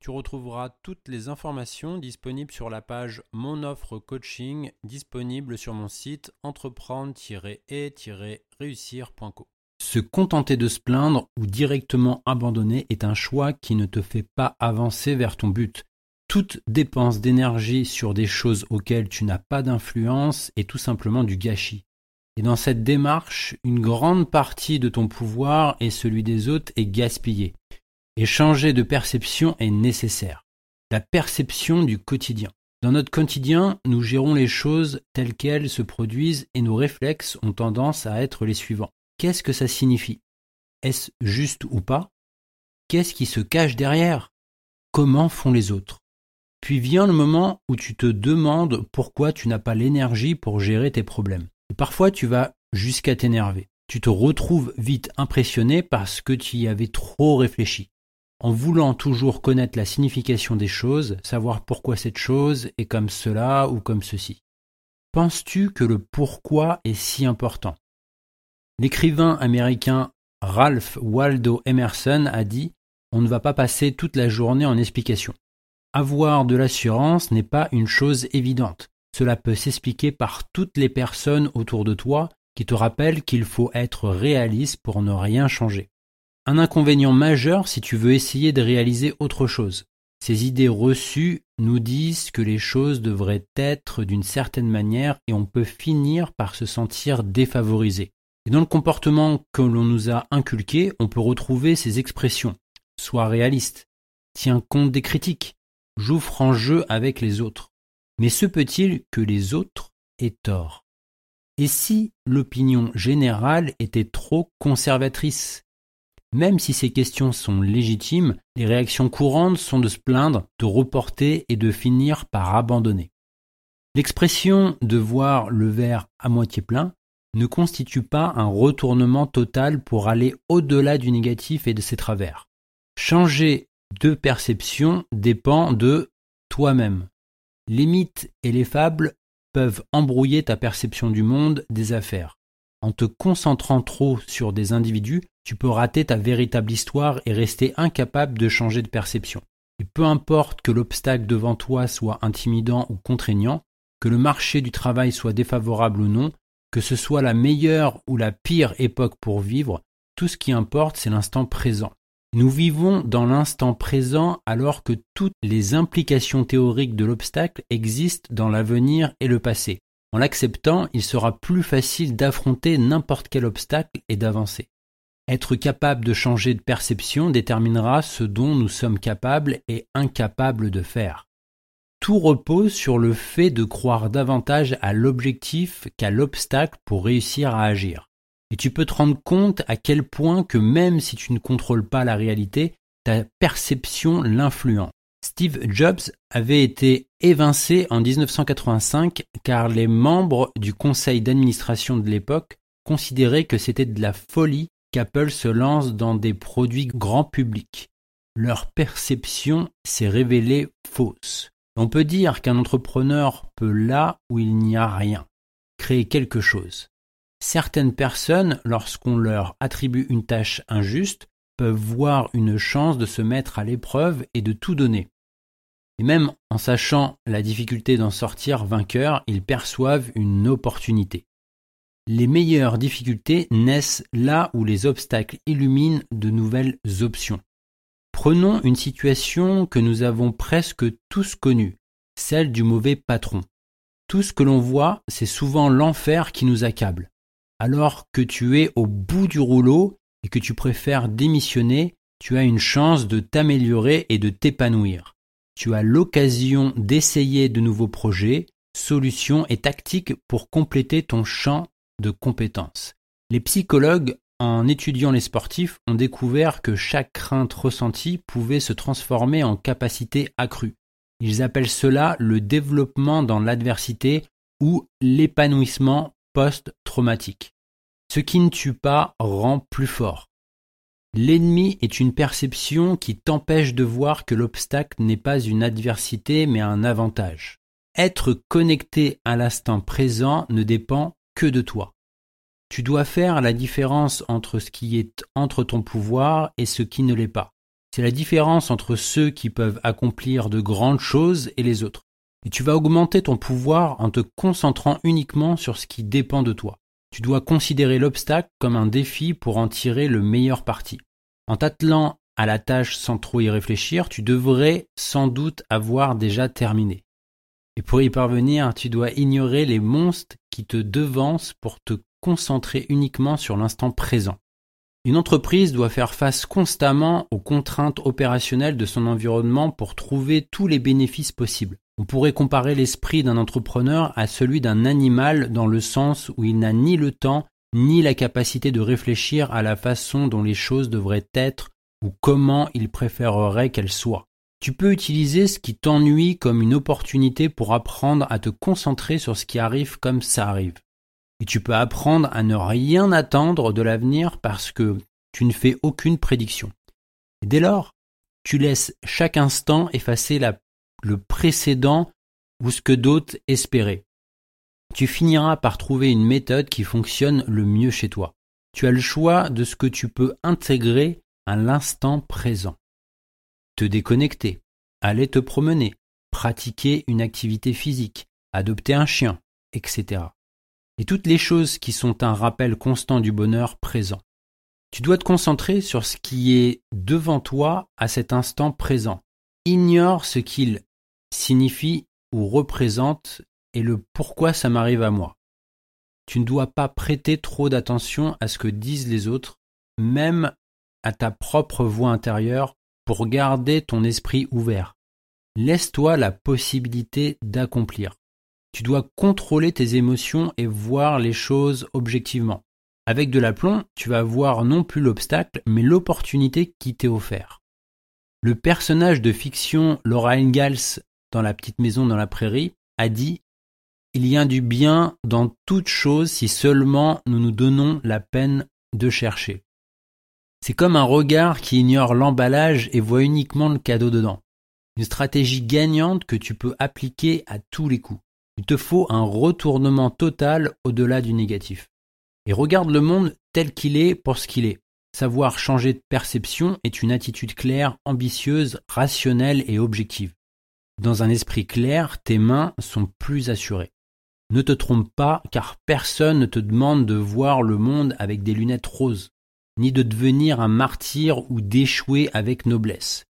Tu retrouveras toutes les informations disponibles sur la page Mon offre coaching disponible sur mon site entreprendre-et-réussir.co. Se contenter de se plaindre ou directement abandonner est un choix qui ne te fait pas avancer vers ton but. Toute dépense d'énergie sur des choses auxquelles tu n'as pas d'influence est tout simplement du gâchis. Et dans cette démarche, une grande partie de ton pouvoir et celui des autres est gaspillée. Et changer de perception est nécessaire. La perception du quotidien. Dans notre quotidien, nous gérons les choses telles qu'elles se produisent et nos réflexes ont tendance à être les suivants. Qu'est-ce que ça signifie? Est-ce juste ou pas? Qu'est-ce qui se cache derrière? Comment font les autres? Puis vient le moment où tu te demandes pourquoi tu n'as pas l'énergie pour gérer tes problèmes. Et parfois tu vas jusqu'à t'énerver. Tu te retrouves vite impressionné parce que tu y avais trop réfléchi. En voulant toujours connaître la signification des choses, savoir pourquoi cette chose est comme cela ou comme ceci. Penses-tu que le pourquoi est si important? L'écrivain américain Ralph Waldo Emerson a dit On ne va pas passer toute la journée en explication. Avoir de l'assurance n'est pas une chose évidente. Cela peut s'expliquer par toutes les personnes autour de toi qui te rappellent qu'il faut être réaliste pour ne rien changer. Un inconvénient majeur si tu veux essayer de réaliser autre chose. Ces idées reçues nous disent que les choses devraient être d'une certaine manière et on peut finir par se sentir défavorisé. Et dans le comportement que l'on nous a inculqué, on peut retrouver ces expressions. Sois réaliste, tiens compte des critiques, joue franc jeu avec les autres. Mais se peut-il que les autres aient tort? Et si l'opinion générale était trop conservatrice? Même si ces questions sont légitimes, les réactions courantes sont de se plaindre, de reporter et de finir par abandonner. L'expression de voir le verre à moitié plein ne constitue pas un retournement total pour aller au-delà du négatif et de ses travers. Changer de perception dépend de toi-même. Les mythes et les fables peuvent embrouiller ta perception du monde, des affaires. En te concentrant trop sur des individus, tu peux rater ta véritable histoire et rester incapable de changer de perception. Et peu importe que l'obstacle devant toi soit intimidant ou contraignant, que le marché du travail soit défavorable ou non, que ce soit la meilleure ou la pire époque pour vivre, tout ce qui importe, c'est l'instant présent. Nous vivons dans l'instant présent alors que toutes les implications théoriques de l'obstacle existent dans l'avenir et le passé. En l'acceptant, il sera plus facile d'affronter n'importe quel obstacle et d'avancer. Être capable de changer de perception déterminera ce dont nous sommes capables et incapables de faire. Tout repose sur le fait de croire davantage à l'objectif qu'à l'obstacle pour réussir à agir. Et tu peux te rendre compte à quel point que même si tu ne contrôles pas la réalité, ta perception l'influence. Steve Jobs avait été évincé en 1985 car les membres du conseil d'administration de l'époque considéraient que c'était de la folie qu'Apple se lance dans des produits grand public. Leur perception s'est révélée fausse. On peut dire qu'un entrepreneur peut là où il n'y a rien, créer quelque chose. Certaines personnes, lorsqu'on leur attribue une tâche injuste, peuvent voir une chance de se mettre à l'épreuve et de tout donner. Et même en sachant la difficulté d'en sortir vainqueur, ils perçoivent une opportunité. Les meilleures difficultés naissent là où les obstacles illuminent de nouvelles options. Prenons une situation que nous avons presque tous connue, celle du mauvais patron. Tout ce que l'on voit, c'est souvent l'enfer qui nous accable. Alors que tu es au bout du rouleau et que tu préfères démissionner, tu as une chance de t'améliorer et de t'épanouir. Tu as l'occasion d'essayer de nouveaux projets, solutions et tactiques pour compléter ton champ de compétences. Les psychologues, en étudiant les sportifs, ont découvert que chaque crainte ressentie pouvait se transformer en capacité accrue. Ils appellent cela le développement dans l'adversité ou l'épanouissement post-traumatique. Ce qui ne tue pas rend plus fort. L'ennemi est une perception qui t'empêche de voir que l'obstacle n'est pas une adversité mais un avantage. Être connecté à l'instant présent ne dépend que de toi. Tu dois faire la différence entre ce qui est entre ton pouvoir et ce qui ne l'est pas. C'est la différence entre ceux qui peuvent accomplir de grandes choses et les autres. Et tu vas augmenter ton pouvoir en te concentrant uniquement sur ce qui dépend de toi. Tu dois considérer l'obstacle comme un défi pour en tirer le meilleur parti. En t'attelant à la tâche sans trop y réfléchir, tu devrais sans doute avoir déjà terminé. Et pour y parvenir, tu dois ignorer les monstres qui te devancent pour te concentrer uniquement sur l'instant présent. Une entreprise doit faire face constamment aux contraintes opérationnelles de son environnement pour trouver tous les bénéfices possibles. On pourrait comparer l'esprit d'un entrepreneur à celui d'un animal dans le sens où il n'a ni le temps ni la capacité de réfléchir à la façon dont les choses devraient être ou comment il préférerait qu'elles soient. Tu peux utiliser ce qui t'ennuie comme une opportunité pour apprendre à te concentrer sur ce qui arrive comme ça arrive. Et tu peux apprendre à ne rien attendre de l'avenir parce que tu ne fais aucune prédiction. Dès lors, tu laisses chaque instant effacer le précédent ou ce que d'autres espéraient. Tu finiras par trouver une méthode qui fonctionne le mieux chez toi. Tu as le choix de ce que tu peux intégrer à l'instant présent. Te déconnecter, aller te promener, pratiquer une activité physique, adopter un chien, etc et toutes les choses qui sont un rappel constant du bonheur présent. Tu dois te concentrer sur ce qui est devant toi à cet instant présent. Ignore ce qu'il signifie ou représente et le pourquoi ça m'arrive à moi. Tu ne dois pas prêter trop d'attention à ce que disent les autres, même à ta propre voix intérieure, pour garder ton esprit ouvert. Laisse-toi la possibilité d'accomplir. Tu dois contrôler tes émotions et voir les choses objectivement. Avec de l'aplomb, tu vas voir non plus l'obstacle, mais l'opportunité qui t'est offerte. Le personnage de fiction Laura Ingalls dans La petite maison dans la prairie a dit Il y a du bien dans toute chose si seulement nous nous donnons la peine de chercher. C'est comme un regard qui ignore l'emballage et voit uniquement le cadeau dedans. Une stratégie gagnante que tu peux appliquer à tous les coups. Il te faut un retournement total au-delà du négatif. Et regarde le monde tel qu'il est pour ce qu'il est. Savoir changer de perception est une attitude claire, ambitieuse, rationnelle et objective. Dans un esprit clair, tes mains sont plus assurées. Ne te trompe pas, car personne ne te demande de voir le monde avec des lunettes roses, ni de devenir un martyr ou d'échouer avec noblesse.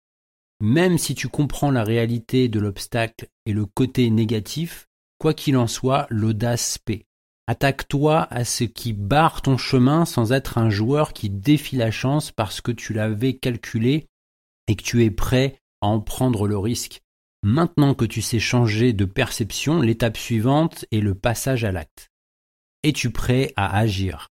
Même si tu comprends la réalité de l'obstacle et le côté négatif, Quoi qu'il en soit, l'audace paie. Attaque-toi à ce qui barre ton chemin sans être un joueur qui défie la chance parce que tu l'avais calculé et que tu es prêt à en prendre le risque. Maintenant que tu sais changer de perception, l'étape suivante est le passage à l'acte. Es-tu prêt à agir?